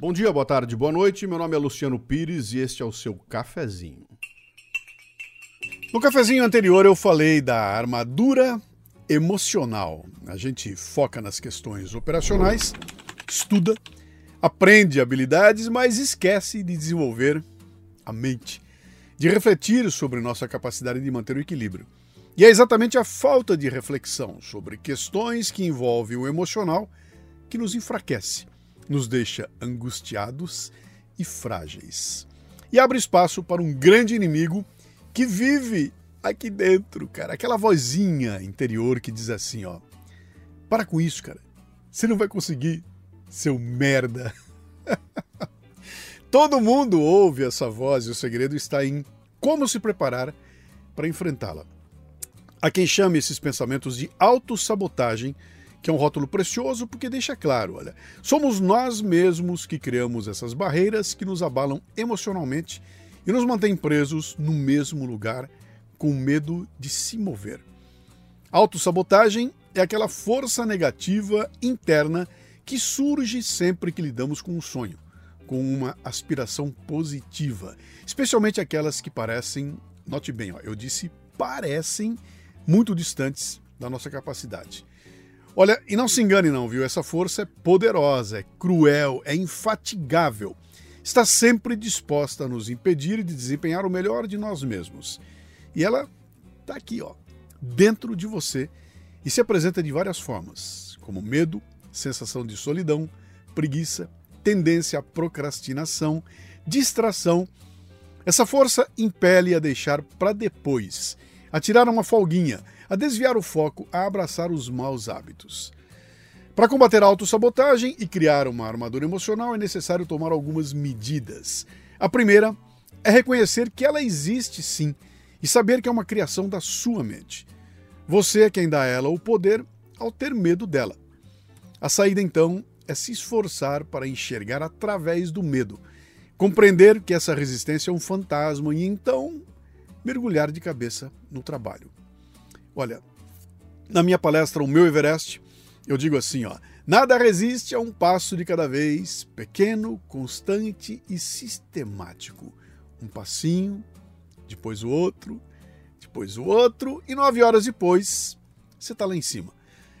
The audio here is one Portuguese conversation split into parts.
Bom dia, boa tarde, boa noite. Meu nome é Luciano Pires e este é o seu cafezinho. No cafezinho anterior eu falei da armadura emocional. A gente foca nas questões operacionais, estuda, aprende habilidades, mas esquece de desenvolver a mente, de refletir sobre nossa capacidade de manter o equilíbrio. E é exatamente a falta de reflexão sobre questões que envolvem o emocional que nos enfraquece, nos deixa angustiados e frágeis. E abre espaço para um grande inimigo que vive aqui dentro, cara. Aquela vozinha interior que diz assim, ó. Para com isso, cara. Você não vai conseguir, seu merda. Todo mundo ouve essa voz e o segredo está em como se preparar para enfrentá-la. Há quem chame esses pensamentos de autossabotagem, que é um rótulo precioso porque deixa claro, olha, somos nós mesmos que criamos essas barreiras que nos abalam emocionalmente e nos mantêm presos no mesmo lugar com medo de se mover. Autossabotagem é aquela força negativa interna que surge sempre que lidamos com um sonho, com uma aspiração positiva, especialmente aquelas que parecem, note bem, ó, eu disse parecem muito distantes da nossa capacidade. Olha, e não se engane não, viu? Essa força é poderosa, é cruel, é infatigável. Está sempre disposta a nos impedir de desempenhar o melhor de nós mesmos. E ela está aqui, ó, dentro de você e se apresenta de várias formas, como medo, sensação de solidão, preguiça, tendência à procrastinação, distração. Essa força impele a deixar para depois a tirar uma folguinha, a desviar o foco, a abraçar os maus hábitos. Para combater a autossabotagem e criar uma armadura emocional é necessário tomar algumas medidas. A primeira é reconhecer que ela existe sim e saber que é uma criação da sua mente. Você é quem dá a ela o poder ao ter medo dela. A saída então é se esforçar para enxergar através do medo, compreender que essa resistência é um fantasma e então mergulhar de cabeça no trabalho. Olha, na minha palestra O Meu Everest, eu digo assim, ó, nada resiste a um passo de cada vez, pequeno, constante e sistemático. Um passinho, depois o outro, depois o outro, e nove horas depois, você está lá em cima.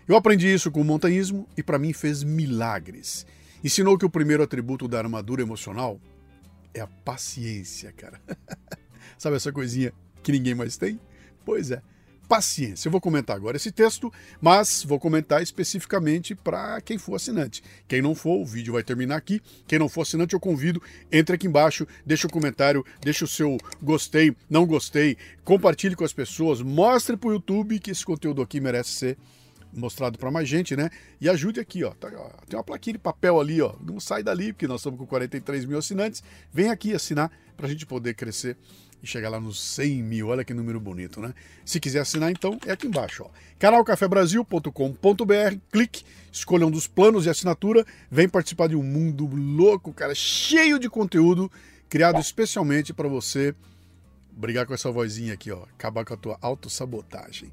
Eu aprendi isso com o montanhismo e para mim fez milagres. Ensinou que o primeiro atributo da armadura emocional é a paciência, cara. Sabe essa coisinha que ninguém mais tem? Pois é, paciência. Eu vou comentar agora esse texto, mas vou comentar especificamente para quem for assinante. Quem não for, o vídeo vai terminar aqui. Quem não for assinante, eu convido, entre aqui embaixo, deixa o um comentário, deixa o seu gostei, não gostei, compartilhe com as pessoas, mostre para o YouTube que esse conteúdo aqui merece ser mostrado para mais gente, né? E ajude aqui, ó. Tá, ó. Tem uma plaquinha de papel ali, ó. Não sai dali, porque nós estamos com 43 mil assinantes. Vem aqui assinar para a gente poder crescer e chegar lá nos 100 mil. Olha que número bonito, né? Se quiser assinar, então, é aqui embaixo, ó. canalcafebrasil.com.br, clique, escolha um dos planos de assinatura, vem participar de um mundo louco, cara, cheio de conteúdo, criado especialmente para você brigar com essa vozinha aqui, ó. Acabar com a tua autossabotagem.